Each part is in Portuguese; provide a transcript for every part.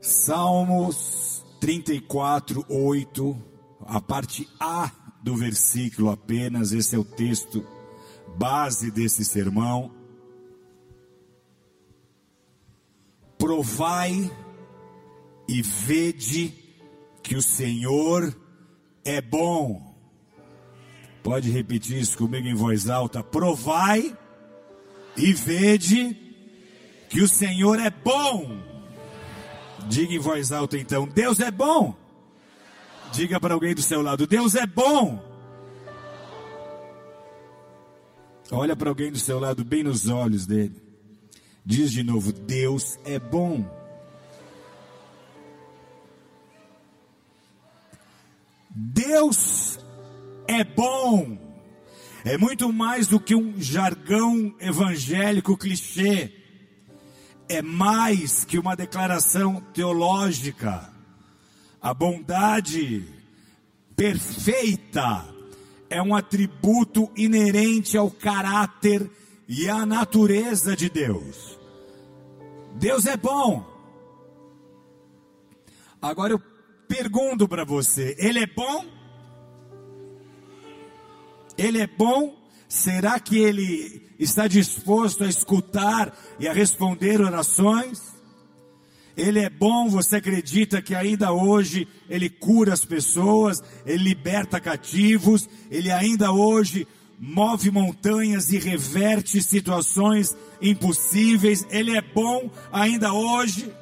Salmos 34, 8, a parte A do versículo apenas, esse é o texto base desse sermão. Provai e vede que o Senhor é bom. Pode repetir isso comigo em voz alta. Provai e vede que o Senhor é bom. Diga em voz alta então: Deus é bom. Diga para alguém do seu lado: Deus é bom. Olha para alguém do seu lado, bem nos olhos dele. Diz de novo: Deus é bom. Deus é bom. É muito mais do que um jargão evangélico clichê é mais que uma declaração teológica. A bondade perfeita é um atributo inerente ao caráter e à natureza de Deus. Deus é bom. Agora eu pergunto para você: Ele é bom? Ele é bom? Será que ele está disposto a escutar e a responder orações? Ele é bom, você acredita que ainda hoje ele cura as pessoas, ele liberta cativos, ele ainda hoje move montanhas e reverte situações impossíveis, ele é bom ainda hoje.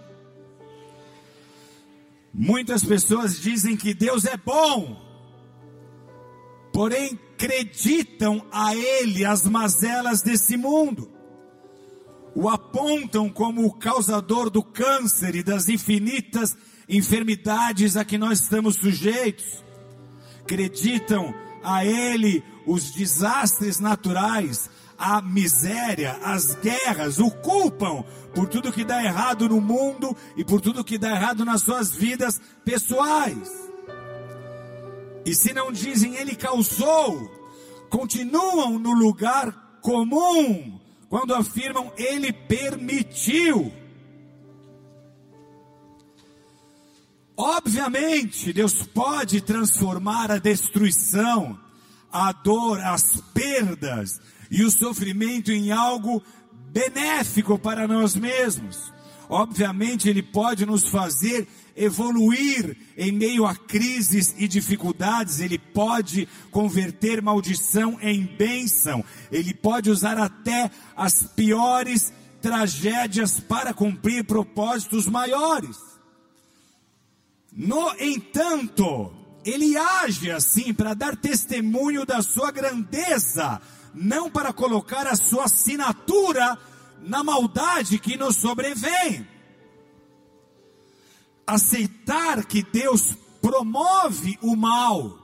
Muitas pessoas dizem que Deus é bom, porém acreditam a ele as mazelas desse mundo, o apontam como o causador do câncer e das infinitas enfermidades a que nós estamos sujeitos, acreditam a ele os desastres naturais, a miséria, as guerras, o culpam por tudo que dá errado no mundo e por tudo que dá errado nas suas vidas pessoais. E se não dizem ele causou, continuam no lugar comum quando afirmam ele permitiu. Obviamente, Deus pode transformar a destruição, a dor, as perdas e o sofrimento em algo benéfico para nós mesmos. Obviamente, Ele pode nos fazer evoluir em meio a crises e dificuldades, Ele pode converter maldição em bênção, Ele pode usar até as piores tragédias para cumprir propósitos maiores. No entanto, Ele age assim para dar testemunho da sua grandeza, não para colocar a sua assinatura na maldade que nos sobrevém aceitar que Deus promove o mal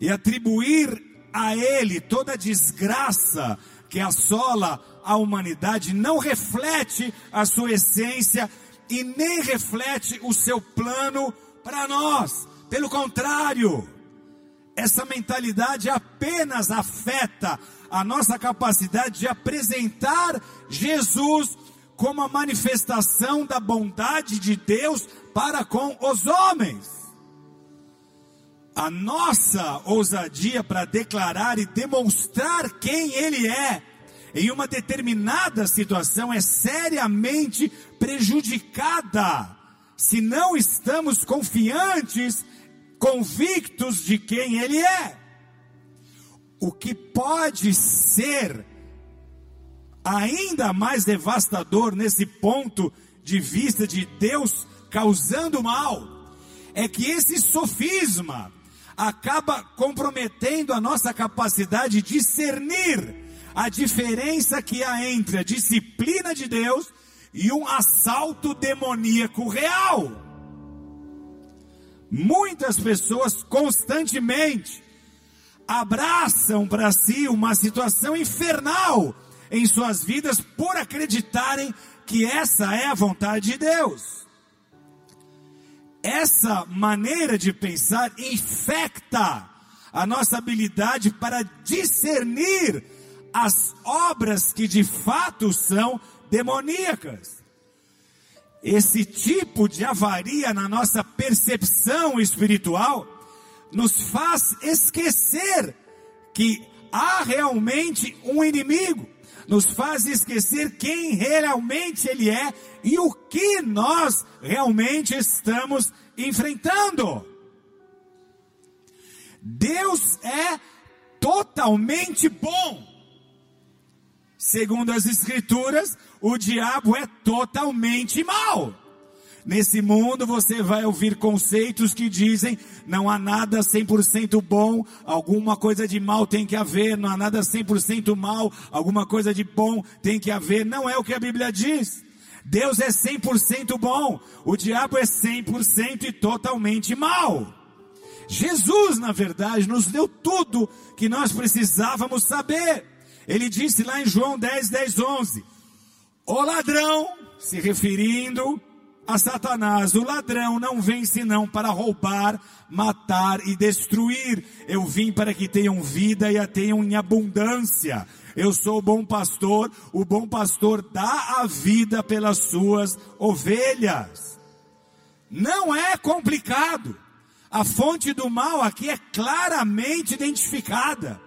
e atribuir a ele toda a desgraça que assola a humanidade não reflete a sua essência e nem reflete o seu plano para nós. Pelo contrário, essa mentalidade apenas afeta a nossa capacidade de apresentar Jesus como a manifestação da bondade de Deus para com os homens. A nossa ousadia para declarar e demonstrar quem Ele é em uma determinada situação é seriamente prejudicada se não estamos confiantes, convictos de quem Ele é. O que pode ser ainda mais devastador nesse ponto de vista de Deus causando mal, é que esse sofisma acaba comprometendo a nossa capacidade de discernir a diferença que há entre a disciplina de Deus e um assalto demoníaco real. Muitas pessoas constantemente abraçam para si uma situação infernal em suas vidas por acreditarem que essa é a vontade de Deus. Essa maneira de pensar infecta a nossa habilidade para discernir as obras que de fato são demoníacas. esse tipo de avaria na nossa percepção espiritual nos faz esquecer que há realmente um inimigo, nos faz esquecer quem realmente ele é e o que nós realmente estamos enfrentando. Deus é totalmente bom. Segundo as Escrituras, o diabo é totalmente mal. Nesse mundo você vai ouvir conceitos que dizem não há nada 100% bom, alguma coisa de mal tem que haver, não há nada 100% mal, alguma coisa de bom tem que haver. Não é o que a Bíblia diz. Deus é 100% bom, o diabo é 100% e totalmente mal. Jesus, na verdade, nos deu tudo que nós precisávamos saber. Ele disse lá em João 10, 10, 11: O ladrão, se referindo a Satanás, o ladrão não vem senão para roubar, matar e destruir. Eu vim para que tenham vida e a tenham em abundância. Eu sou o bom pastor, o bom pastor dá a vida pelas suas ovelhas. Não é complicado. A fonte do mal aqui é claramente identificada.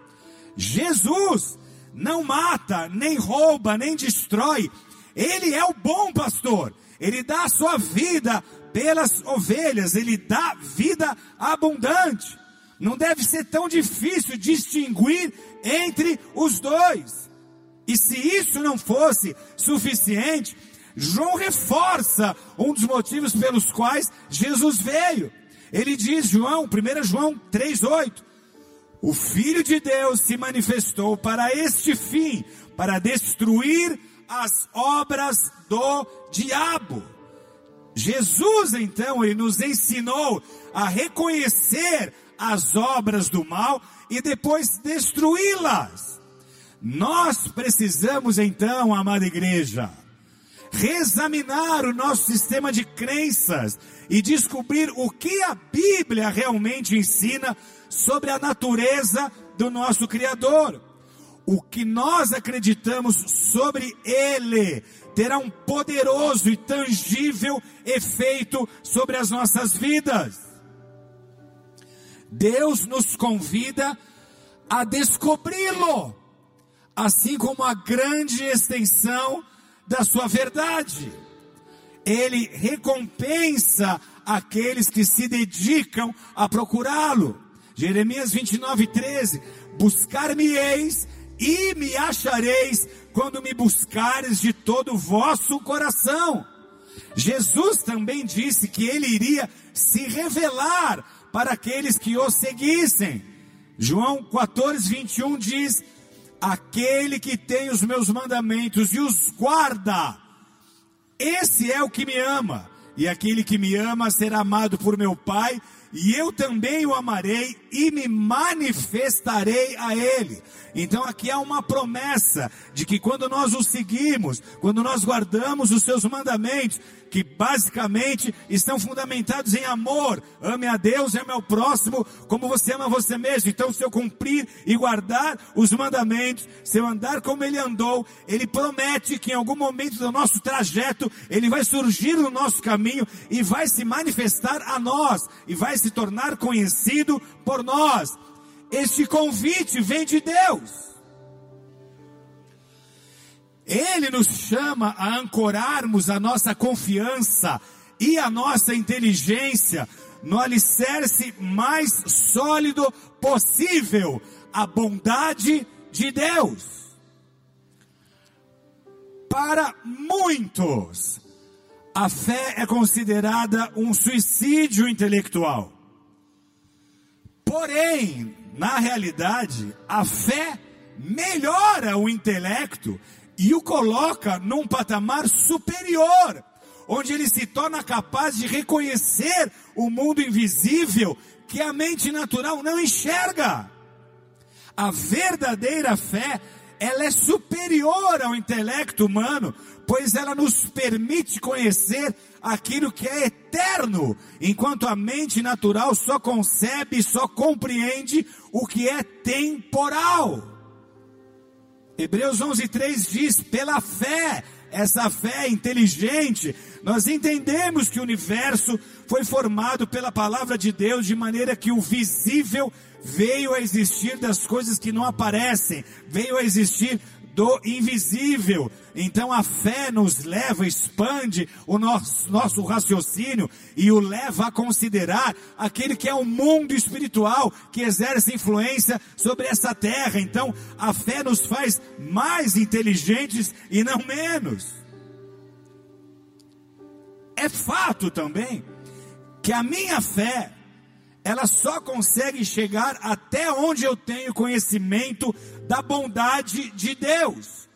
Jesus não mata, nem rouba, nem destrói. Ele é o bom pastor. Ele dá a sua vida pelas ovelhas, ele dá vida abundante. Não deve ser tão difícil distinguir entre os dois. E se isso não fosse suficiente, João reforça um dos motivos pelos quais Jesus veio. Ele diz, João, 1 João 3,8: O Filho de Deus se manifestou para este fim, para destruir as obras do diabo. Jesus, então, ele nos ensinou a reconhecer as obras do mal e depois destruí-las. Nós precisamos, então, amada igreja, reexaminar o nosso sistema de crenças e descobrir o que a Bíblia realmente ensina sobre a natureza do nosso Criador o que nós acreditamos sobre Ele terá um poderoso e tangível efeito sobre as nossas vidas. Deus nos convida a descobri-lo, assim como a grande extensão da sua verdade. Ele recompensa aqueles que se dedicam a procurá-lo. Jeremias 29, 13: Buscar-me-eis e me achareis quando me buscares de todo o vosso coração. Jesus também disse que ele iria se revelar para aqueles que o seguissem. João 14, 21 diz: Aquele que tem os meus mandamentos e os guarda, esse é o que me ama, e aquele que me ama será amado por meu Pai, e eu também o amarei e me manifestarei a ele. Então aqui há uma promessa de que quando nós o seguimos, quando nós guardamos os seus mandamentos, que basicamente estão fundamentados em amor, ame a Deus ame ao próximo como você ama você mesmo. Então se eu cumprir e guardar os mandamentos, se eu andar como ele andou, ele promete que em algum momento do nosso trajeto, ele vai surgir no nosso caminho e vai se manifestar a nós e vai se tornar conhecido por nós. Este convite vem de Deus. Ele nos chama a ancorarmos a nossa confiança e a nossa inteligência no alicerce mais sólido possível, a bondade de Deus. Para muitos, a fé é considerada um suicídio intelectual. Porém, na realidade, a fé melhora o intelecto e o coloca num patamar superior, onde ele se torna capaz de reconhecer o mundo invisível que a mente natural não enxerga. A verdadeira fé, ela é superior ao intelecto humano, pois ela nos permite conhecer aquilo que é eterno, enquanto a mente natural só concebe, só compreende o que é temporal. Hebreus 11:3 diz: "Pela fé, essa fé inteligente, nós entendemos que o universo foi formado pela palavra de Deus de maneira que o visível veio a existir das coisas que não aparecem, veio a existir do invisível. Então a fé nos leva, expande o nosso, nosso raciocínio e o leva a considerar aquele que é o mundo espiritual que exerce influência sobre essa terra. Então a fé nos faz mais inteligentes e não menos. É fato também que a minha fé ela só consegue chegar até onde eu tenho conhecimento da bondade de Deus.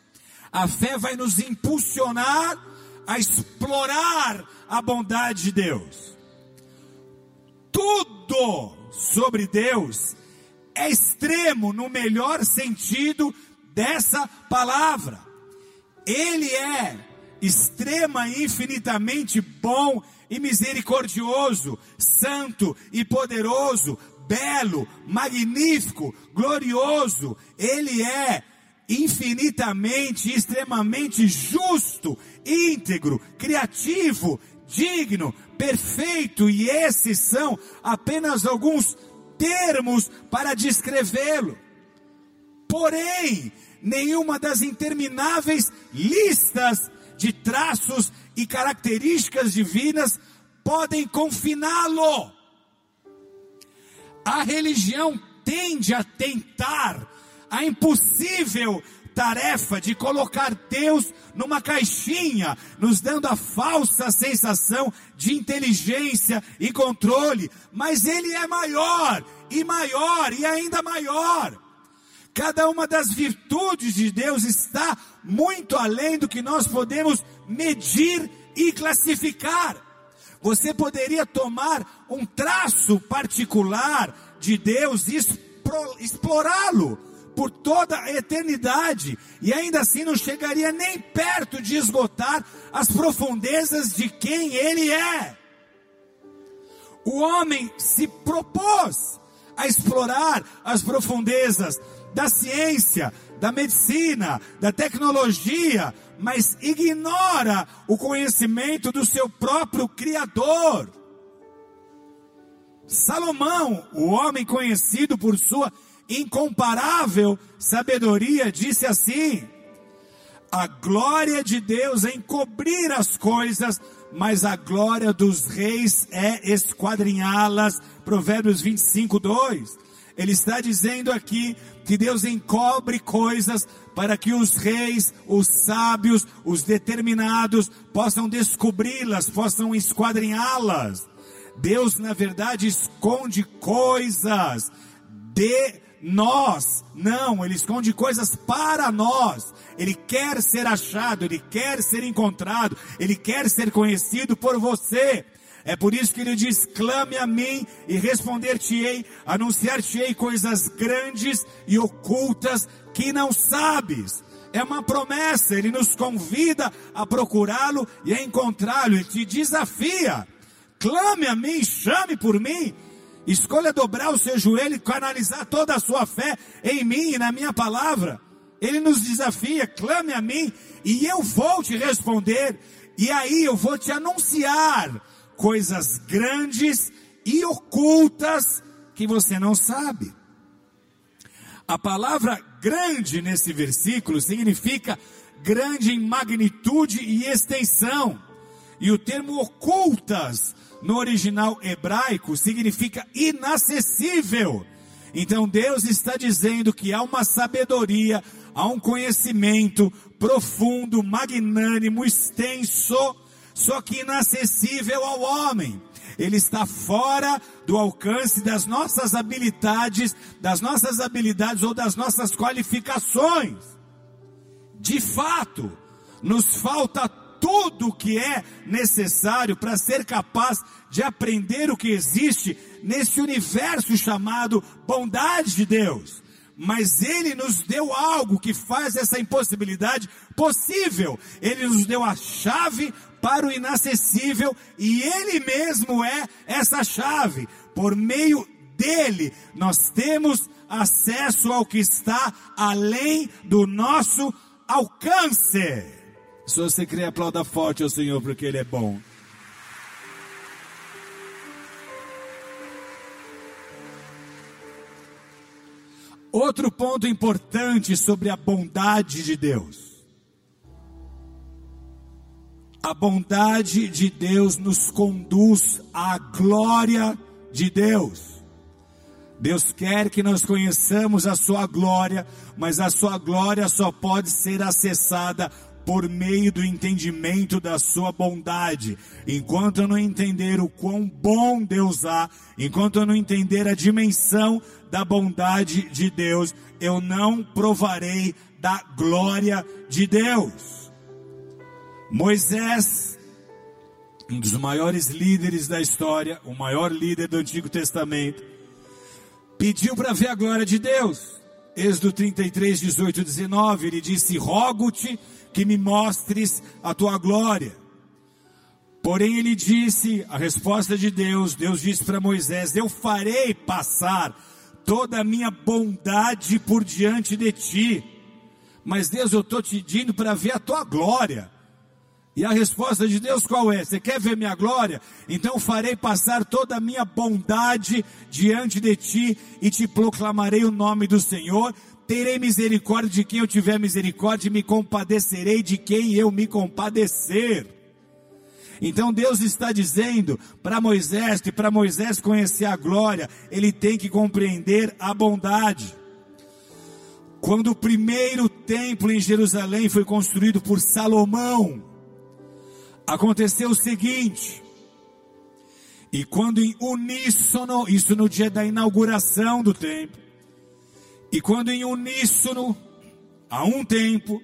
A fé vai nos impulsionar a explorar a bondade de Deus. Tudo sobre Deus é extremo no melhor sentido dessa palavra. Ele é extrema e infinitamente bom e misericordioso, santo e poderoso, belo, magnífico, glorioso. Ele é infinitamente, extremamente justo, íntegro, criativo, digno, perfeito, e esses são apenas alguns termos para descrevê-lo. Porém, nenhuma das intermináveis listas de traços e características divinas podem confiná-lo. A religião tende a tentar a impossível tarefa de colocar Deus numa caixinha, nos dando a falsa sensação de inteligência e controle, mas Ele é maior e maior e ainda maior. Cada uma das virtudes de Deus está muito além do que nós podemos medir e classificar. Você poderia tomar um traço particular de Deus e explorá-lo por toda a eternidade, e ainda assim não chegaria nem perto de esgotar as profundezas de quem Ele é. O homem se propôs a explorar as profundezas da ciência, da medicina, da tecnologia, mas ignora o conhecimento do seu próprio Criador. Salomão, o homem conhecido por sua incomparável sabedoria, disse assim: A glória de Deus é encobrir as coisas, mas a glória dos reis é esquadrinhá-las. Provérbios 25, 2. Ele está dizendo aqui que Deus encobre coisas para que os reis, os sábios, os determinados possam descobri-las, possam esquadrinhá-las. Deus, na verdade, esconde coisas de nós. Não, ele esconde coisas para nós. Ele quer ser achado, ele quer ser encontrado, ele quer ser conhecido por você. É por isso que ele diz: clame a mim e responder-te-ei, anunciar-te-ei coisas grandes e ocultas que não sabes. É uma promessa, ele nos convida a procurá-lo e a encontrá-lo, ele te desafia. Clame a mim, chame por mim. Escolha dobrar o seu joelho e canalizar toda a sua fé em mim e na minha palavra. Ele nos desafia, clame a mim e eu vou te responder. E aí eu vou te anunciar coisas grandes e ocultas que você não sabe. A palavra grande nesse versículo significa grande em magnitude e extensão. E o termo ocultas no original hebraico significa inacessível. Então Deus está dizendo que há uma sabedoria, há um conhecimento profundo, magnânimo, extenso, só que inacessível ao homem. Ele está fora do alcance das nossas habilidades, das nossas habilidades ou das nossas qualificações. De fato, nos falta tudo o que é necessário para ser capaz de aprender o que existe nesse universo chamado bondade de Deus mas Ele nos deu algo que faz essa impossibilidade possível. Ele nos deu a chave para o inacessível e Ele mesmo é essa chave. Por meio dele, nós temos acesso ao que está além do nosso alcance. Se você crê, aplauda forte ao Senhor, porque Ele é bom. Outro ponto importante sobre a bondade de Deus. A bondade de Deus nos conduz à glória de Deus. Deus quer que nós conheçamos a sua glória, mas a sua glória só pode ser acessada por meio do entendimento da sua bondade. Enquanto eu não entender o quão bom Deus há, enquanto eu não entender a dimensão da bondade de Deus, eu não provarei da glória de Deus. Moisés, um dos maiores líderes da história, o maior líder do Antigo Testamento, pediu para ver a glória de Deus. Êxodo 33, 18 19, ele disse: Rogo-te que me mostres a tua glória. Porém, ele disse, a resposta de Deus, Deus disse para Moisés: Eu farei passar toda a minha bondade por diante de ti. Mas Deus, eu estou te pedindo para ver a tua glória. E a resposta de Deus qual é? Você quer ver minha glória? Então farei passar toda a minha bondade diante de ti e te proclamarei o nome do Senhor. Terei misericórdia de quem eu tiver misericórdia e me compadecerei de quem eu me compadecer. Então Deus está dizendo para Moisés que para Moisés conhecer a glória, ele tem que compreender a bondade. Quando o primeiro templo em Jerusalém foi construído por Salomão, aconteceu o seguinte: e quando em uníssono, isso no dia da inauguração do templo, e quando em uníssono, a um tempo,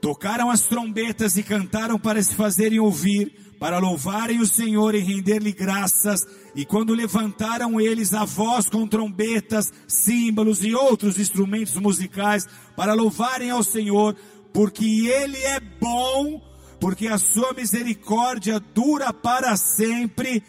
tocaram as trombetas e cantaram para se fazerem ouvir, para louvarem o Senhor e render-lhe graças, e quando levantaram eles a voz com trombetas, símbolos e outros instrumentos musicais, para louvarem ao Senhor, porque Ele é bom, porque a sua misericórdia dura para sempre,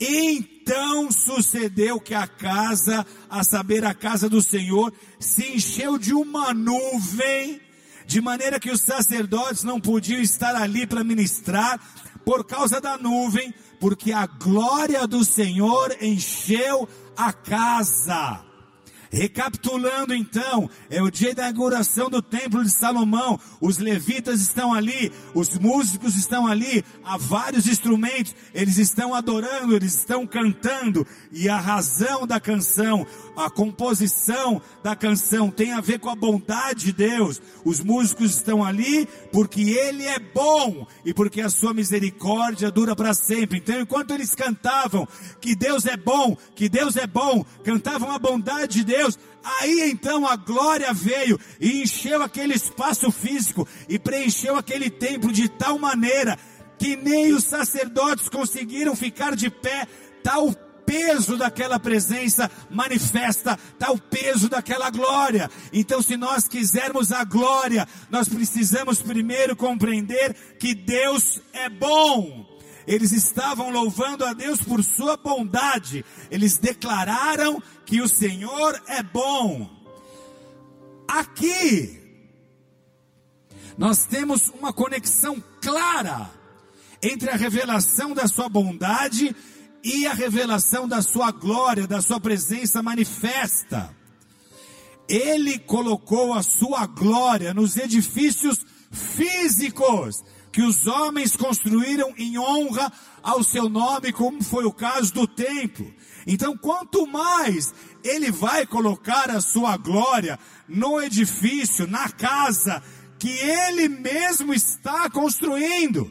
então sucedeu que a casa, a saber, a casa do Senhor, se encheu de uma nuvem, de maneira que os sacerdotes não podiam estar ali para ministrar, por causa da nuvem, porque a glória do Senhor encheu a casa. Recapitulando então, é o dia da inauguração do templo de Salomão. Os levitas estão ali, os músicos estão ali, há vários instrumentos, eles estão adorando, eles estão cantando, e a razão da canção, a composição da canção tem a ver com a bondade de Deus. Os músicos estão ali porque Ele é bom e porque a sua misericórdia dura para sempre. Então, enquanto eles cantavam que Deus é bom, que Deus é bom, cantavam a bondade de Deus, Aí então a glória veio e encheu aquele espaço físico e preencheu aquele templo de tal maneira que nem os sacerdotes conseguiram ficar de pé, tal peso daquela presença manifesta, está o peso daquela glória. Então, se nós quisermos a glória, nós precisamos primeiro compreender que Deus é bom. Eles estavam louvando a Deus por sua bondade. Eles declararam que o Senhor é bom. Aqui, nós temos uma conexão clara entre a revelação da sua bondade e a revelação da sua glória, da sua presença manifesta. Ele colocou a sua glória nos edifícios físicos que os homens construíram em honra ao seu nome, como foi o caso do templo. Então, quanto mais ele vai colocar a sua glória no edifício, na casa que ele mesmo está construindo.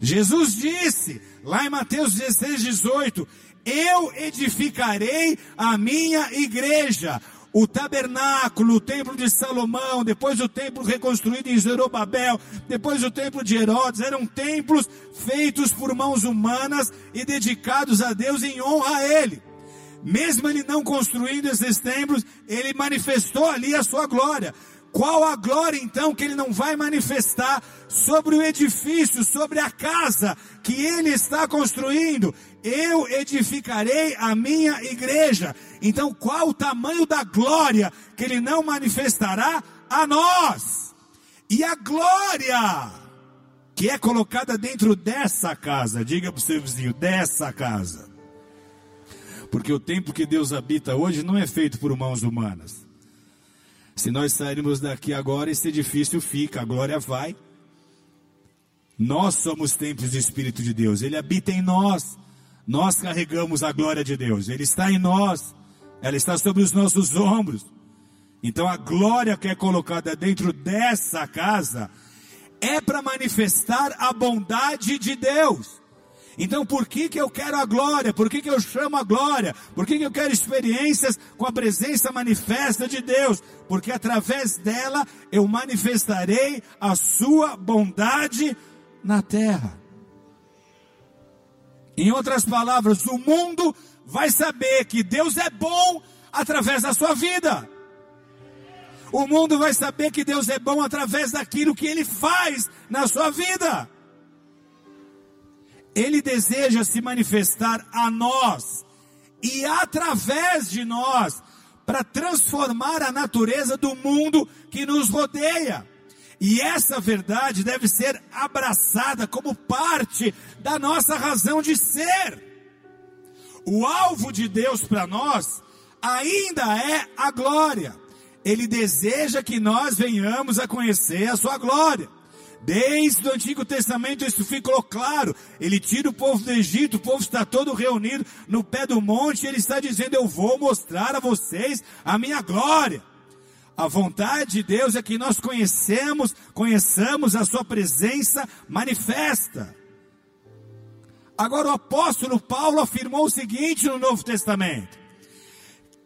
Jesus disse, lá em Mateus 16, 18: Eu edificarei a minha igreja. O tabernáculo, o templo de Salomão, depois o templo reconstruído em Zerobabel, depois o templo de Herodes, eram templos feitos por mãos humanas e dedicados a Deus em honra a Ele. Mesmo ele não construindo esses templos, ele manifestou ali a sua glória. Qual a glória então que ele não vai manifestar sobre o edifício, sobre a casa que ele está construindo? Eu edificarei a minha igreja. Então, qual o tamanho da glória que ele não manifestará a nós? E a glória que é colocada dentro dessa casa. Diga para o seu vizinho, dessa casa. Porque o tempo que Deus habita hoje não é feito por mãos humanas. Se nós sairmos daqui agora, esse edifício fica, a glória vai. Nós somos templos do Espírito de Deus, Ele habita em nós. Nós carregamos a glória de Deus, Ele está em nós, ela está sobre os nossos ombros. Então a glória que é colocada dentro dessa casa é para manifestar a bondade de Deus. Então por que, que eu quero a glória? Por que, que eu chamo a glória? Por que, que eu quero experiências com a presença manifesta de Deus? Porque através dela eu manifestarei a sua bondade na terra. Em outras palavras, o mundo vai saber que Deus é bom através da sua vida. O mundo vai saber que Deus é bom através daquilo que ele faz na sua vida. Ele deseja se manifestar a nós e através de nós para transformar a natureza do mundo que nos rodeia. E essa verdade deve ser abraçada como parte da nossa razão de ser. O alvo de Deus para nós ainda é a glória. Ele deseja que nós venhamos a conhecer a sua glória. Desde o Antigo Testamento isso ficou claro. Ele tira o povo do Egito, o povo está todo reunido no pé do monte, e ele está dizendo: Eu vou mostrar a vocês a minha glória. A vontade de Deus é que nós conhecemos, conheçamos a sua presença manifesta. Agora o apóstolo Paulo afirmou o seguinte no Novo Testamento: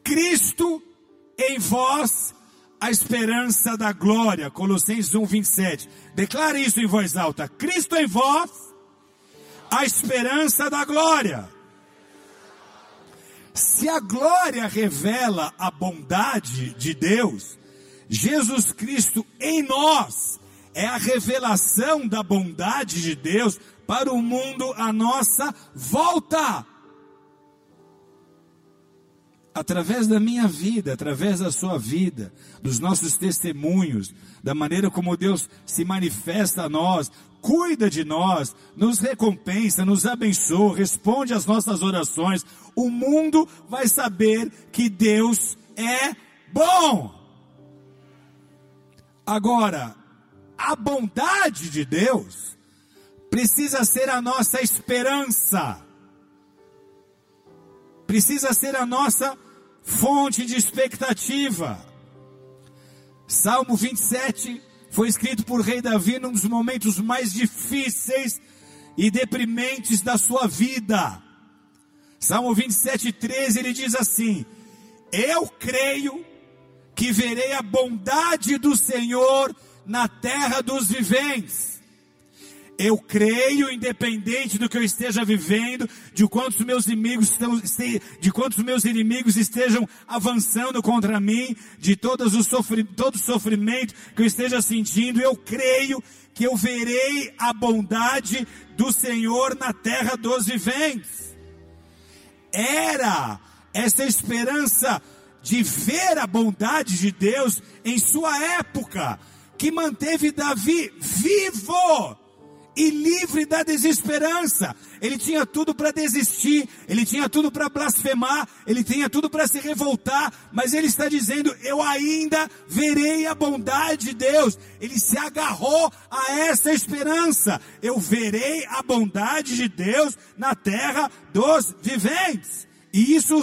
Cristo em vós a esperança da glória. Colossenses 1, 27. Declare isso em voz alta. Cristo em vós, a esperança da glória. Se a glória revela a bondade de Deus, Jesus Cristo em nós é a revelação da bondade de Deus para o mundo à nossa volta através da minha vida, através da sua vida, dos nossos testemunhos, da maneira como Deus se manifesta a nós, cuida de nós, nos recompensa, nos abençoa, responde às nossas orações, o mundo vai saber que Deus é bom. Agora, a bondade de Deus precisa ser a nossa esperança, precisa ser a nossa fonte de expectativa. Salmo 27 foi escrito por rei Davi num dos momentos mais difíceis e deprimentes da sua vida. Salmo 27, 13, ele diz assim: Eu creio que verei a bondade do Senhor na terra dos viventes. Eu creio, independente do que eu esteja vivendo, de quantos meus inimigos estão, de quantos meus inimigos estejam avançando contra mim, de todos os sofri, todo o sofrimento que eu esteja sentindo, eu creio que eu verei a bondade do Senhor na terra dos viventes. Era essa esperança de ver a bondade de Deus em sua época que manteve Davi vivo e livre da desesperança. Ele tinha tudo para desistir, ele tinha tudo para blasfemar, ele tinha tudo para se revoltar, mas ele está dizendo: Eu ainda verei a bondade de Deus. Ele se agarrou a essa esperança. Eu verei a bondade de Deus na terra dos viventes. E isso,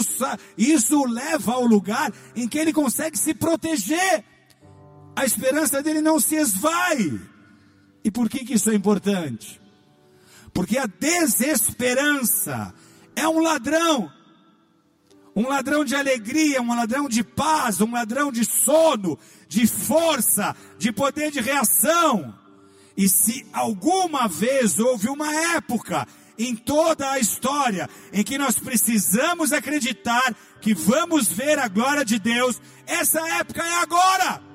isso leva ao lugar em que ele consegue se proteger. A esperança dele não se esvai. E por que, que isso é importante? Porque a desesperança é um ladrão. Um ladrão de alegria, um ladrão de paz, um ladrão de sono, de força, de poder de reação. E se alguma vez houve uma época em toda a história em que nós precisamos acreditar que vamos ver a glória de Deus, essa época é agora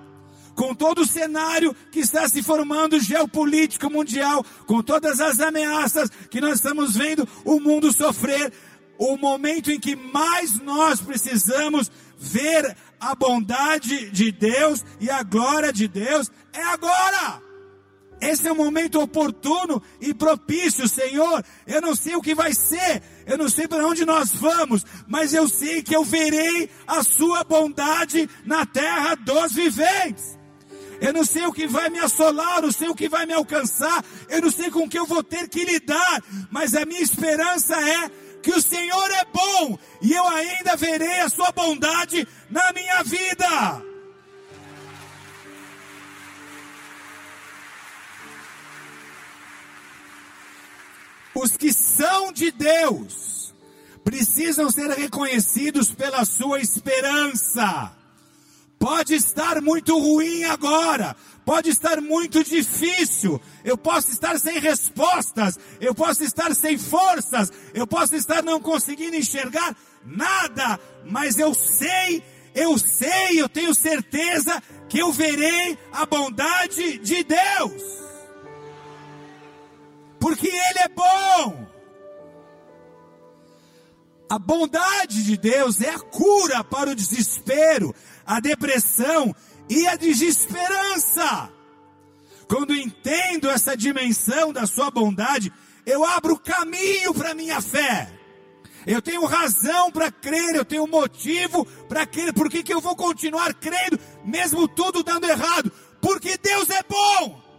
com todo o cenário que está se formando geopolítico mundial, com todas as ameaças que nós estamos vendo o mundo sofrer, o momento em que mais nós precisamos ver a bondade de Deus e a glória de Deus é agora. Esse é o momento oportuno e propício, Senhor. Eu não sei o que vai ser, eu não sei para onde nós vamos, mas eu sei que eu verei a Sua bondade na terra dos viventes. Eu não sei o que vai me assolar, eu não sei o que vai me alcançar, eu não sei com o que eu vou ter que lidar, mas a minha esperança é que o Senhor é bom e eu ainda verei a Sua bondade na minha vida. Os que são de Deus precisam ser reconhecidos pela sua esperança. Pode estar muito ruim agora, pode estar muito difícil, eu posso estar sem respostas, eu posso estar sem forças, eu posso estar não conseguindo enxergar nada, mas eu sei, eu sei, eu tenho certeza que eu verei a bondade de Deus porque Ele é bom. A bondade de Deus é a cura para o desespero, a depressão e a desesperança. Quando entendo essa dimensão da Sua bondade, eu abro caminho para minha fé. Eu tenho razão para crer, eu tenho motivo para crer. Por que, que eu vou continuar crendo, mesmo tudo dando errado? Porque Deus é bom.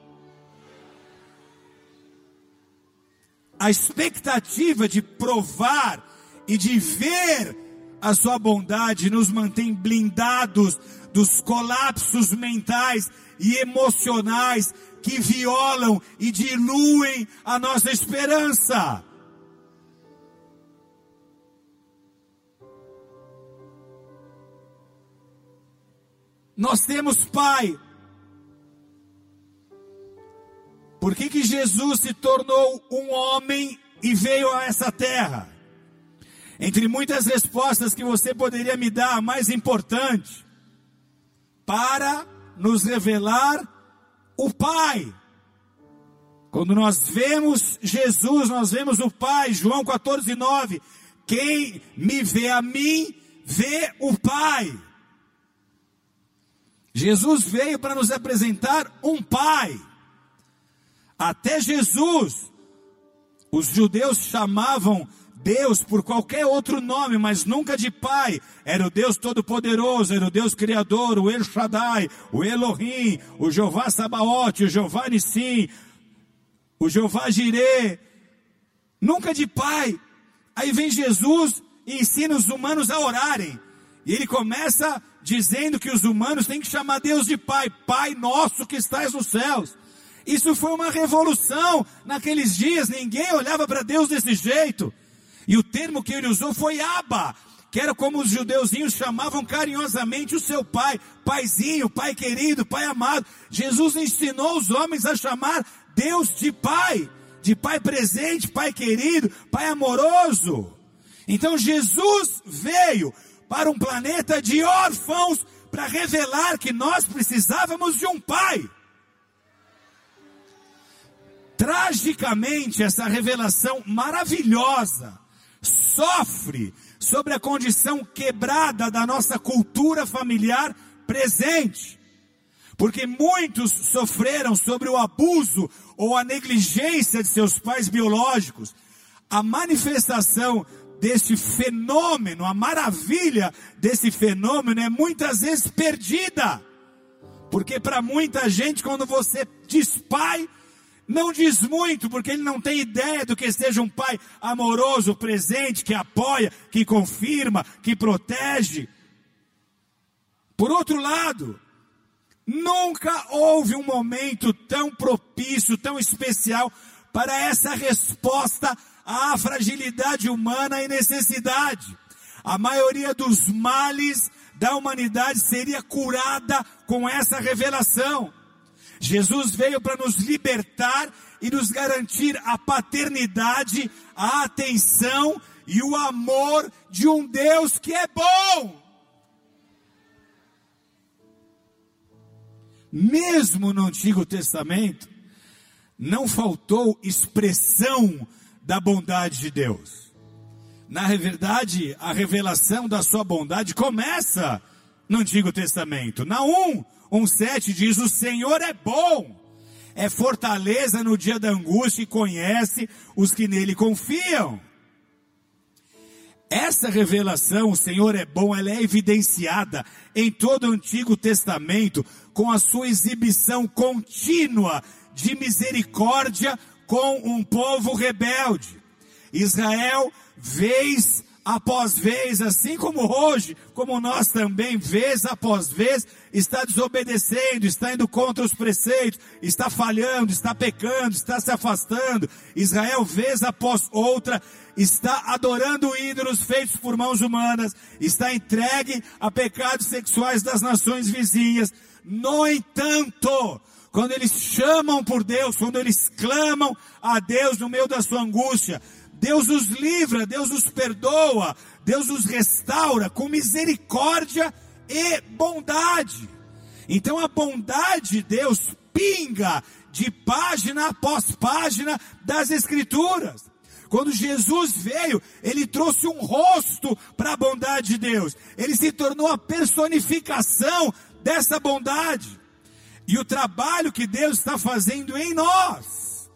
a expectativa de provar e de ver a sua bondade nos mantém blindados dos colapsos mentais e emocionais que violam e diluem a nossa esperança. Nós temos Pai Por que, que Jesus se tornou um homem e veio a essa terra? Entre muitas respostas que você poderia me dar, a mais importante, para nos revelar o Pai. Quando nós vemos Jesus, nós vemos o Pai, João 14, 9. Quem me vê a mim, vê o Pai. Jesus veio para nos apresentar um Pai. Até Jesus, os judeus chamavam Deus por qualquer outro nome, mas nunca de Pai. Era o Deus Todo-Poderoso, era o Deus Criador, o El Shaddai, o Elohim, o Jeová Sabaote, o Jeová Nissim, o Jeová Jireh. Nunca de Pai. Aí vem Jesus e ensina os humanos a orarem. E ele começa dizendo que os humanos têm que chamar Deus de Pai, Pai nosso que estás nos céus. Isso foi uma revolução naqueles dias, ninguém olhava para Deus desse jeito. E o termo que ele usou foi Abba, que era como os judeuzinhos chamavam carinhosamente o seu pai, paizinho, pai querido, pai amado. Jesus ensinou os homens a chamar Deus de pai, de pai presente, pai querido, pai amoroso. Então Jesus veio para um planeta de órfãos para revelar que nós precisávamos de um pai. Tragicamente, essa revelação maravilhosa sofre sobre a condição quebrada da nossa cultura familiar presente. Porque muitos sofreram sobre o abuso ou a negligência de seus pais biológicos. A manifestação desse fenômeno, a maravilha desse fenômeno é muitas vezes perdida. Porque para muita gente, quando você diz pai, não diz muito, porque ele não tem ideia do que seja um pai amoroso, presente, que apoia, que confirma, que protege. Por outro lado, nunca houve um momento tão propício, tão especial para essa resposta à fragilidade humana e necessidade. A maioria dos males da humanidade seria curada com essa revelação. Jesus veio para nos libertar e nos garantir a paternidade, a atenção e o amor de um Deus que é bom. Mesmo no Antigo Testamento, não faltou expressão da bondade de Deus. Na verdade, a revelação da sua bondade começa no Antigo Testamento. Na 1, 1,7 diz: O Senhor é bom, é fortaleza no dia da angústia e conhece os que nele confiam. Essa revelação, o Senhor é bom, ela é evidenciada em todo o Antigo Testamento com a sua exibição contínua de misericórdia com um povo rebelde. Israel, vez após vez, assim como hoje, como nós também, vez após vez, está desobedecendo, está indo contra os preceitos, está falhando, está pecando, está se afastando. Israel, vez após outra, está adorando ídolos feitos por mãos humanas, está entregue a pecados sexuais das nações vizinhas. No entanto, quando eles chamam por Deus, quando eles clamam a Deus no meio da sua angústia, Deus os livra, Deus os perdoa, Deus os restaura com misericórdia e bondade. Então a bondade de Deus pinga de página após página das Escrituras. Quando Jesus veio, ele trouxe um rosto para a bondade de Deus. Ele se tornou a personificação dessa bondade. E o trabalho que Deus está fazendo em nós,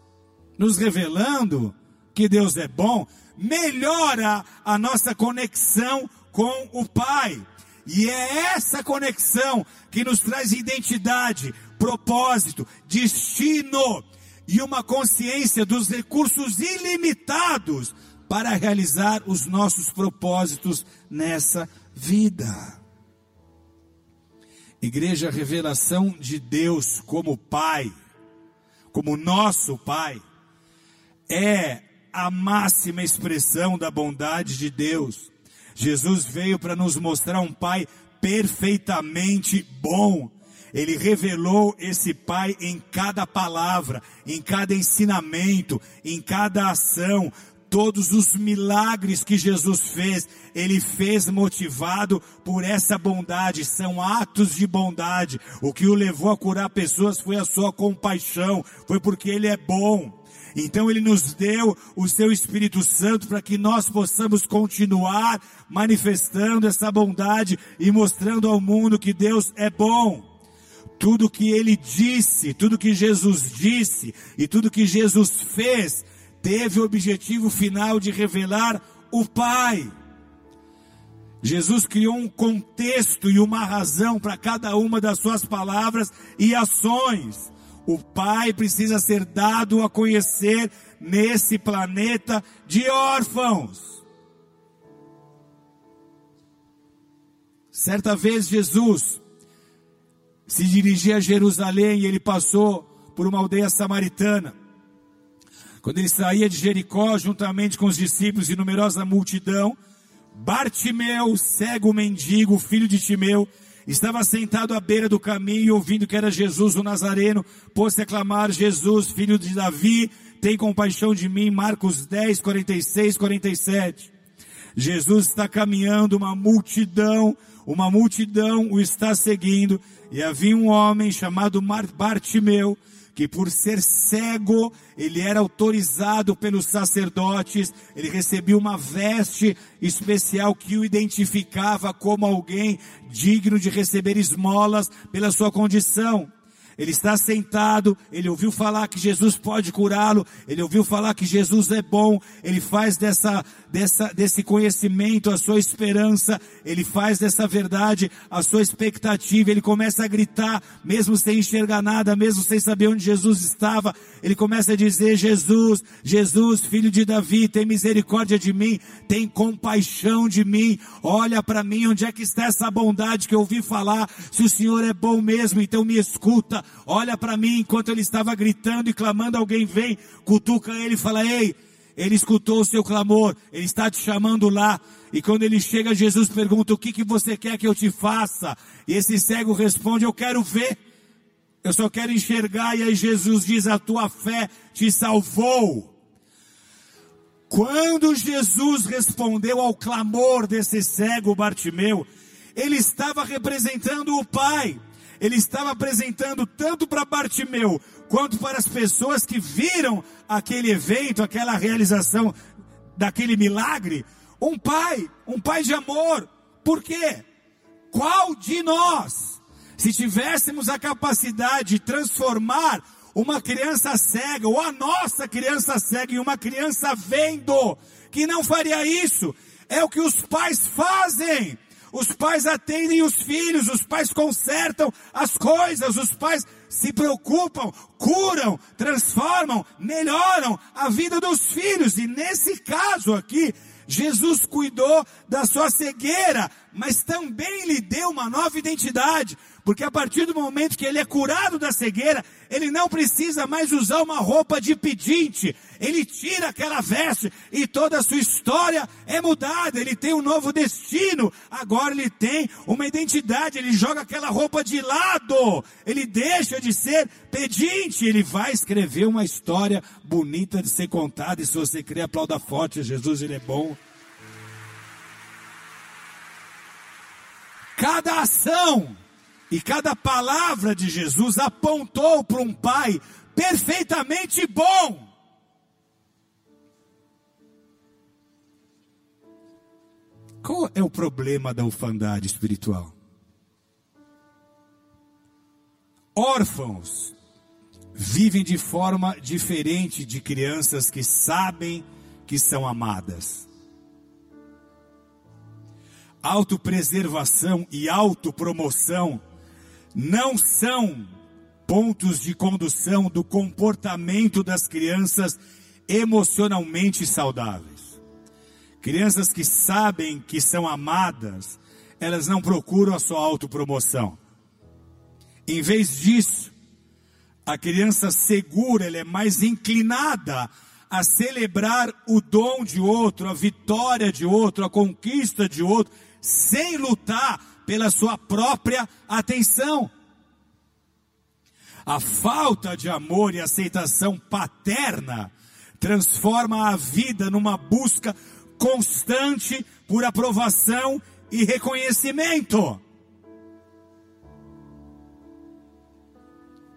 nos revelando que Deus é bom, melhora a nossa conexão com o Pai. E é essa conexão que nos traz identidade, propósito, destino e uma consciência dos recursos ilimitados para realizar os nossos propósitos nessa vida. Igreja, revelação de Deus como Pai, como nosso Pai, é a máxima expressão da bondade de Deus. Jesus veio para nos mostrar um Pai perfeitamente bom. Ele revelou esse Pai em cada palavra, em cada ensinamento, em cada ação. Todos os milagres que Jesus fez, ele fez motivado por essa bondade, são atos de bondade. O que o levou a curar pessoas foi a sua compaixão, foi porque ele é bom. Então ele nos deu o seu Espírito Santo para que nós possamos continuar manifestando essa bondade e mostrando ao mundo que Deus é bom. Tudo que ele disse, tudo que Jesus disse e tudo que Jesus fez teve o objetivo final de revelar o Pai. Jesus criou um contexto e uma razão para cada uma das suas palavras e ações. O Pai precisa ser dado a conhecer nesse planeta de órfãos. Certa vez Jesus se dirigia a Jerusalém e ele passou por uma aldeia samaritana. Quando ele saía de Jericó, juntamente com os discípulos e numerosa multidão, Bartimeu, cego mendigo, filho de Timeu, estava sentado à beira do caminho, ouvindo que era Jesus o Nazareno, pôs-se a clamar, Jesus, filho de Davi, tem compaixão de mim, Marcos 10, 46, 47. Jesus está caminhando, uma multidão, uma multidão o está seguindo, e havia um homem chamado Bartimeu, que por ser cego, ele era autorizado pelos sacerdotes, ele recebia uma veste especial que o identificava como alguém digno de receber esmolas pela sua condição. Ele está sentado, ele ouviu falar que Jesus pode curá-lo, ele ouviu falar que Jesus é bom, ele faz dessa, dessa, desse conhecimento a sua esperança, ele faz dessa verdade a sua expectativa, ele começa a gritar, mesmo sem enxergar nada, mesmo sem saber onde Jesus estava, ele começa a dizer, Jesus, Jesus, filho de Davi, tem misericórdia de mim, tem compaixão de mim, olha para mim, onde é que está essa bondade que eu ouvi falar, se o Senhor é bom mesmo, então me escuta, olha para mim, enquanto ele estava gritando e clamando, alguém vem, cutuca ele e fala, ei, ele escutou o seu clamor, ele está te chamando lá. E quando ele chega, Jesus pergunta: O que, que você quer que eu te faça? E esse cego responde: Eu quero ver, eu só quero enxergar. E aí Jesus diz: A tua fé te salvou. Quando Jesus respondeu ao clamor desse cego Bartimeu, ele estava representando o Pai ele estava apresentando tanto para Bartimeu quanto para as pessoas que viram aquele evento, aquela realização daquele milagre, um pai, um pai de amor. Por quê? Qual de nós, se tivéssemos a capacidade de transformar uma criança cega, ou a nossa criança cega e uma criança vendo, que não faria isso. É o que os pais fazem. Os pais atendem os filhos, os pais consertam as coisas, os pais se preocupam, curam, transformam, melhoram a vida dos filhos. E nesse caso aqui, Jesus cuidou da sua cegueira, mas também lhe deu uma nova identidade. Porque a partir do momento que ele é curado da cegueira, ele não precisa mais usar uma roupa de pedinte. Ele tira aquela veste e toda a sua história é mudada. Ele tem um novo destino. Agora ele tem uma identidade. Ele joga aquela roupa de lado. Ele deixa de ser pedinte. Ele vai escrever uma história bonita de ser contada. E se você crê, aplauda forte. Jesus, ele é bom. Cada ação e cada palavra de Jesus apontou para um pai perfeitamente bom. Qual é o problema da orfandade espiritual? Órfãos vivem de forma diferente de crianças que sabem que são amadas. Autopreservação e autopromoção não são pontos de condução do comportamento das crianças emocionalmente saudáveis. Crianças que sabem que são amadas, elas não procuram a sua autopromoção. Em vez disso, a criança segura, ela é mais inclinada a celebrar o dom de outro, a vitória de outro, a conquista de outro, sem lutar pela sua própria atenção. A falta de amor e aceitação paterna transforma a vida numa busca constante por aprovação e reconhecimento.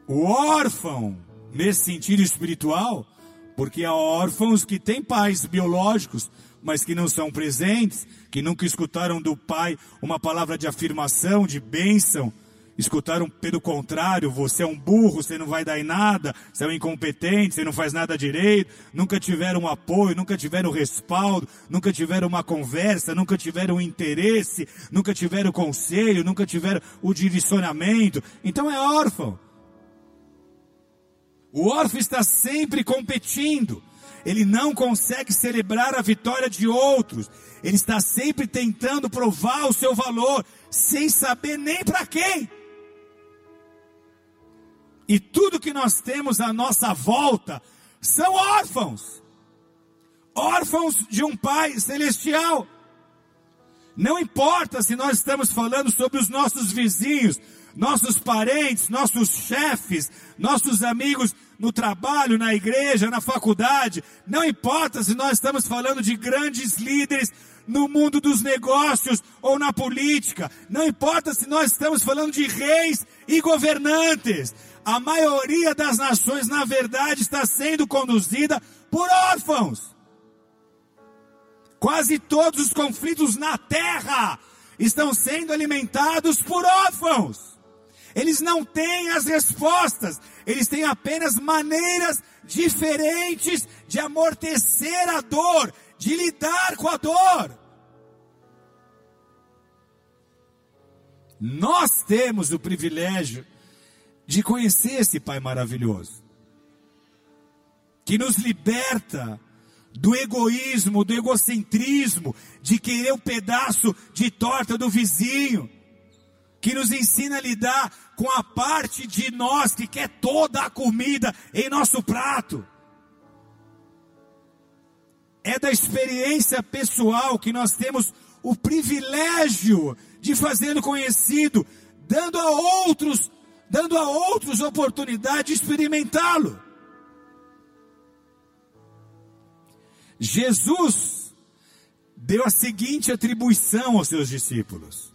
O órfão, nesse sentido espiritual, porque há órfãos que têm pais biológicos, mas que não são presentes, que nunca escutaram do pai uma palavra de afirmação, de bênção, escutaram pelo contrário, você é um burro, você não vai dar em nada, você é um incompetente, você não faz nada direito, nunca tiveram apoio, nunca tiveram respaldo, nunca tiveram uma conversa, nunca tiveram interesse, nunca tiveram conselho, nunca tiveram o direcionamento, então é órfão. O órfão está sempre competindo ele não consegue celebrar a vitória de outros, ele está sempre tentando provar o seu valor, sem saber nem para quem. E tudo que nós temos à nossa volta são órfãos, órfãos de um Pai celestial. Não importa se nós estamos falando sobre os nossos vizinhos, nossos parentes, nossos chefes, nossos amigos no trabalho, na igreja, na faculdade, não importa se nós estamos falando de grandes líderes no mundo dos negócios ou na política, não importa se nós estamos falando de reis e governantes, a maioria das nações, na verdade, está sendo conduzida por órfãos. Quase todos os conflitos na terra estão sendo alimentados por órfãos. Eles não têm as respostas, eles têm apenas maneiras diferentes de amortecer a dor, de lidar com a dor. Nós temos o privilégio de conhecer esse Pai maravilhoso, que nos liberta do egoísmo, do egocentrismo, de querer um pedaço de torta do vizinho que nos ensina a lidar com a parte de nós que quer toda a comida em nosso prato. É da experiência pessoal que nós temos o privilégio de fazê-lo conhecido, dando a outros, dando a outros oportunidade de experimentá-lo. Jesus deu a seguinte atribuição aos seus discípulos: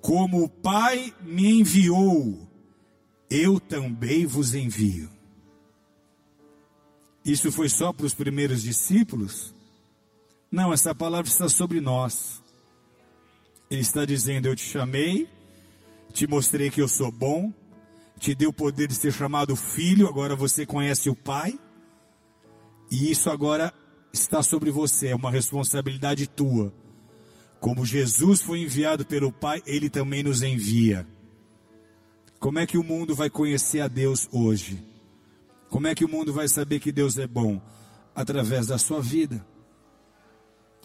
como o Pai me enviou, eu também vos envio. Isso foi só para os primeiros discípulos? Não, essa palavra está sobre nós. Ele está dizendo: Eu te chamei, te mostrei que eu sou bom, te deu o poder de ser chamado filho, agora você conhece o Pai, e isso agora está sobre você, é uma responsabilidade tua. Como Jesus foi enviado pelo Pai, Ele também nos envia. Como é que o mundo vai conhecer a Deus hoje? Como é que o mundo vai saber que Deus é bom? Através da sua vida,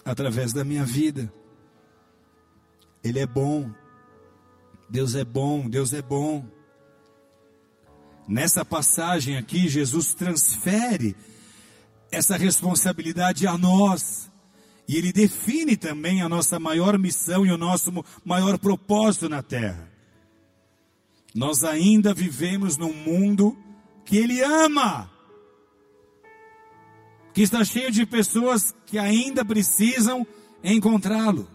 através da minha vida. Ele é bom, Deus é bom, Deus é bom. Nessa passagem aqui, Jesus transfere essa responsabilidade a nós. E ele define também a nossa maior missão e o nosso maior propósito na terra. Nós ainda vivemos num mundo que ele ama, que está cheio de pessoas que ainda precisam encontrá-lo.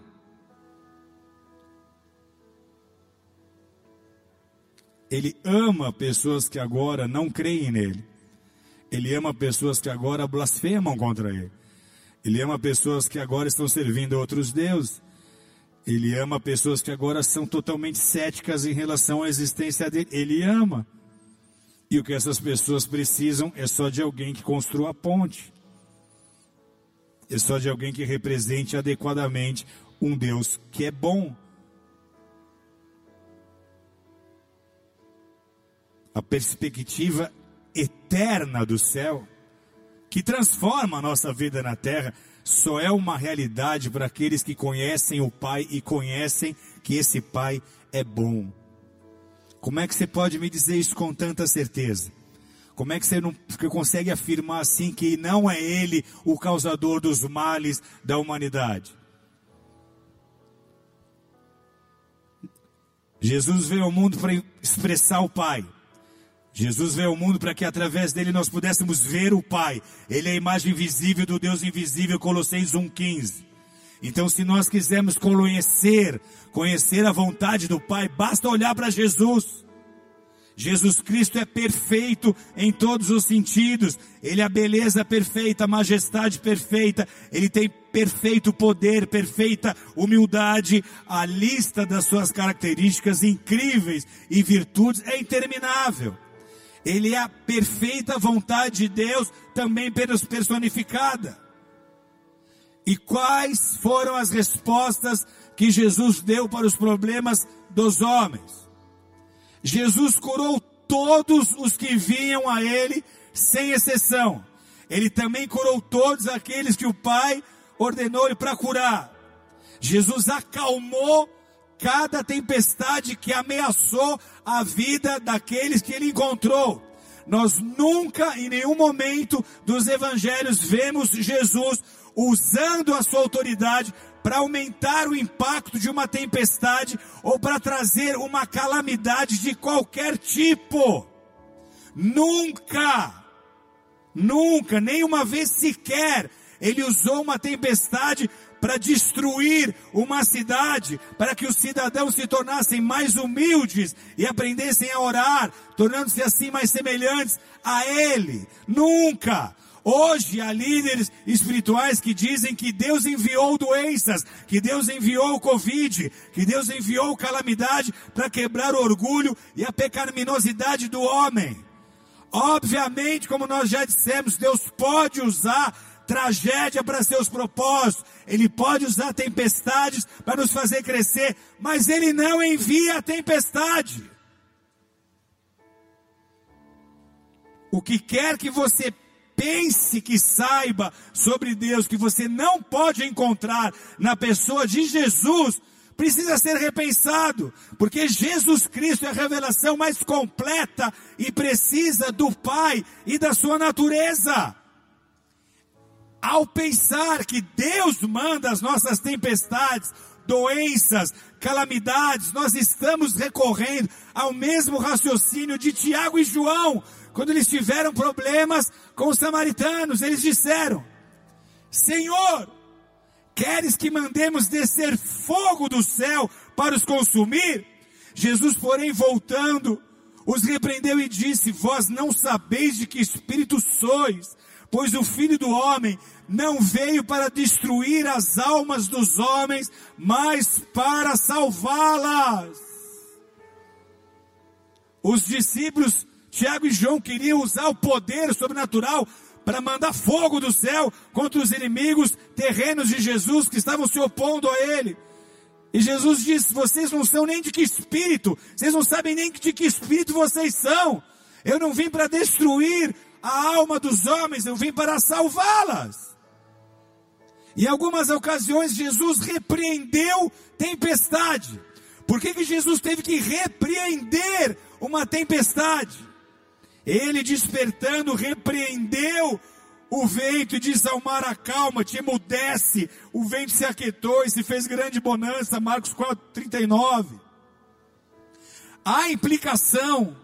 Ele ama pessoas que agora não creem nele. Ele ama pessoas que agora blasfemam contra ele. Ele ama pessoas que agora estão servindo a outros deuses. Ele ama pessoas que agora são totalmente céticas em relação à existência dele. Ele ama. E o que essas pessoas precisam é só de alguém que construa a ponte. É só de alguém que represente adequadamente um Deus que é bom. A perspectiva eterna do céu, que transforma a nossa vida na terra, só é uma realidade para aqueles que conhecem o Pai e conhecem que esse Pai é bom. Como é que você pode me dizer isso com tanta certeza? Como é que você não consegue afirmar assim que não é Ele o causador dos males da humanidade? Jesus veio ao mundo para expressar o Pai. Jesus veio ao mundo para que através dele nós pudéssemos ver o Pai. Ele é a imagem visível do Deus invisível, Colossenses 1,15. Então, se nós quisermos conhecer, conhecer a vontade do Pai, basta olhar para Jesus. Jesus Cristo é perfeito em todos os sentidos. Ele é a beleza perfeita, a majestade perfeita. Ele tem perfeito poder, perfeita humildade. A lista das suas características incríveis e virtudes é interminável. Ele é a perfeita vontade de Deus, também personificada. E quais foram as respostas que Jesus deu para os problemas dos homens? Jesus curou todos os que vinham a Ele, sem exceção. Ele também curou todos aqueles que o Pai ordenou-lhe para curar. Jesus acalmou cada tempestade que ameaçou a vida daqueles que ele encontrou. Nós nunca, em nenhum momento dos evangelhos, vemos Jesus usando a sua autoridade para aumentar o impacto de uma tempestade ou para trazer uma calamidade de qualquer tipo. Nunca, nunca, nem uma vez sequer, ele usou uma tempestade para destruir uma cidade, para que os cidadãos se tornassem mais humildes e aprendessem a orar, tornando-se assim mais semelhantes a Ele. Nunca! Hoje há líderes espirituais que dizem que Deus enviou doenças, que Deus enviou o Covid, que Deus enviou calamidade para quebrar o orgulho e a pecaminosidade do homem. Obviamente, como nós já dissemos, Deus pode usar tragédia para seus propósitos, Ele pode usar tempestades para nos fazer crescer, mas Ele não envia a tempestade. O que quer que você pense que saiba sobre Deus, que você não pode encontrar na pessoa de Jesus, precisa ser repensado, porque Jesus Cristo é a revelação mais completa e precisa do Pai e da sua natureza ao pensar que Deus manda as nossas tempestades, doenças, calamidades, nós estamos recorrendo ao mesmo raciocínio de Tiago e João, quando eles tiveram problemas com os samaritanos, eles disseram: Senhor, queres que mandemos descer fogo do céu para os consumir? Jesus, porém, voltando, os repreendeu e disse: Vós não sabeis de que espírito sois, pois o Filho do Homem não veio para destruir as almas dos homens, mas para salvá-las. Os discípulos, Tiago e João, queriam usar o poder sobrenatural para mandar fogo do céu contra os inimigos terrenos de Jesus que estavam se opondo a ele. E Jesus disse: Vocês não são nem de que espírito, vocês não sabem nem de que espírito vocês são. Eu não vim para destruir a alma dos homens, eu vim para salvá-las. Em algumas ocasiões, Jesus repreendeu tempestade. Por que, que Jesus teve que repreender uma tempestade? Ele despertando, repreendeu o vento e diz ao mar acalma-te, emudece. O vento se aquietou e se fez grande bonança. Marcos 4, 39. A implicação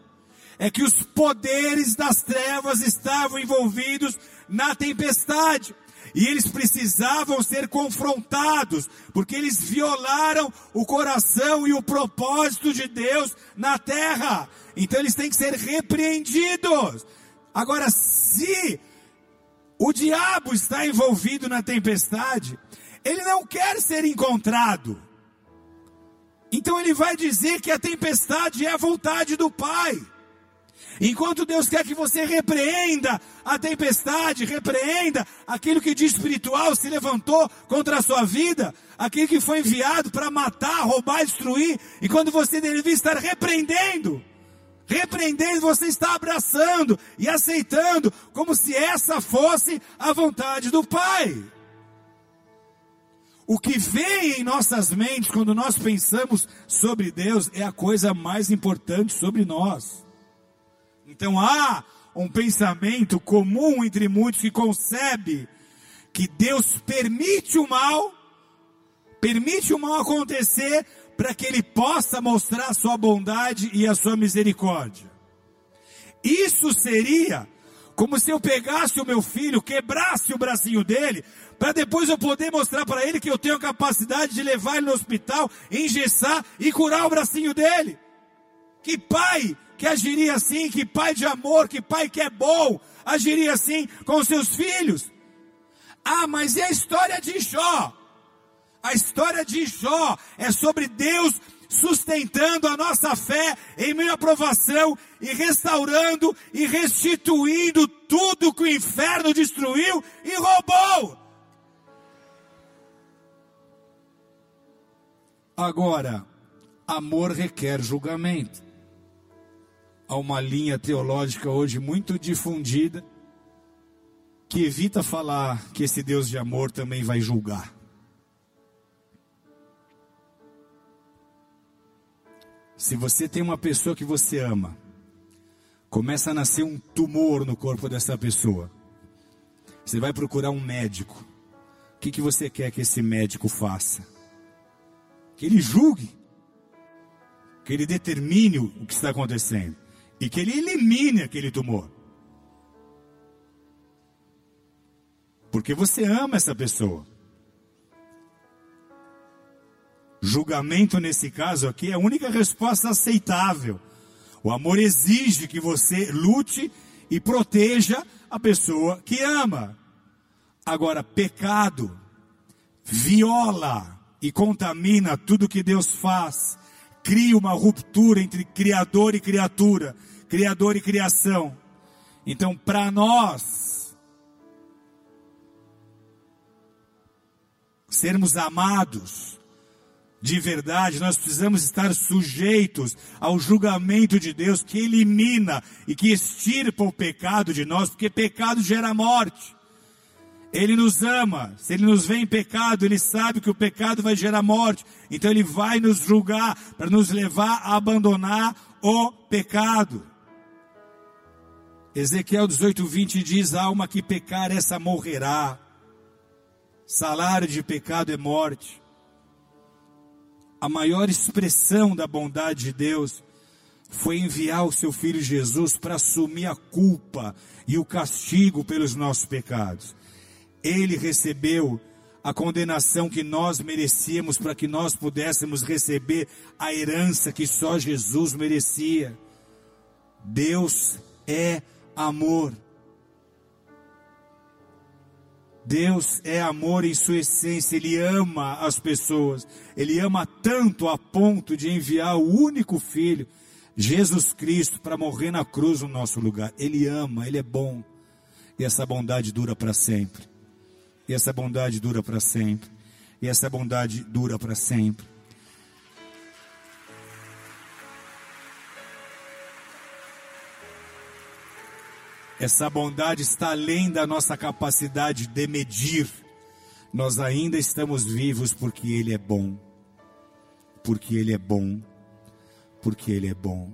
é que os poderes das trevas estavam envolvidos na tempestade. E eles precisavam ser confrontados, porque eles violaram o coração e o propósito de Deus na terra. Então eles têm que ser repreendidos. Agora, se o diabo está envolvido na tempestade, ele não quer ser encontrado. Então ele vai dizer que a tempestade é a vontade do Pai. Enquanto Deus quer que você repreenda a tempestade, repreenda aquilo que de espiritual se levantou contra a sua vida, aquilo que foi enviado para matar, roubar, destruir, e quando você deve estar repreendendo, repreendendo, você está abraçando e aceitando, como se essa fosse a vontade do Pai. O que vem em nossas mentes quando nós pensamos sobre Deus é a coisa mais importante sobre nós. Então há um pensamento comum entre muitos que concebe que Deus permite o mal, permite o mal acontecer para que ele possa mostrar a sua bondade e a sua misericórdia. Isso seria como se eu pegasse o meu filho, quebrasse o bracinho dele, para depois eu poder mostrar para ele que eu tenho a capacidade de levar ele no hospital, engessar e curar o bracinho dele. Que pai que agiria assim, que pai de amor, que pai que é bom, agiria assim com seus filhos. Ah, mas e a história de Jó? A história de Jó é sobre Deus sustentando a nossa fé em meio à provação e restaurando e restituindo tudo que o inferno destruiu e roubou. Agora, amor requer julgamento a uma linha teológica hoje muito difundida que evita falar que esse Deus de amor também vai julgar. Se você tem uma pessoa que você ama, começa a nascer um tumor no corpo dessa pessoa. Você vai procurar um médico. O que, que você quer que esse médico faça? Que ele julgue, que ele determine o que está acontecendo e que ele elimine aquele tumor. Porque você ama essa pessoa. Julgamento nesse caso aqui é a única resposta aceitável. O amor exige que você lute e proteja a pessoa que ama. Agora, pecado viola e contamina tudo que Deus faz cria uma ruptura entre Criador e criatura, Criador e criação. Então, para nós sermos amados de verdade, nós precisamos estar sujeitos ao julgamento de Deus que elimina e que extirpa o pecado de nós, porque pecado gera morte. Ele nos ama. Se ele nos vê em pecado, ele sabe que o pecado vai gerar morte. Então ele vai nos julgar para nos levar a abandonar o pecado. Ezequiel 18:20 diz: "A alma que pecar essa morrerá. Salário de pecado é morte." A maior expressão da bondade de Deus foi enviar o seu filho Jesus para assumir a culpa e o castigo pelos nossos pecados. Ele recebeu a condenação que nós merecíamos para que nós pudéssemos receber a herança que só Jesus merecia. Deus é amor. Deus é amor em sua essência, Ele ama as pessoas, Ele ama tanto a ponto de enviar o único filho Jesus Cristo para morrer na cruz no nosso lugar. Ele ama, ele é bom. E essa bondade dura para sempre. E essa bondade dura para sempre. E essa bondade dura para sempre. Essa bondade está além da nossa capacidade de medir. Nós ainda estamos vivos porque Ele é bom. Porque Ele é bom. Porque Ele é bom.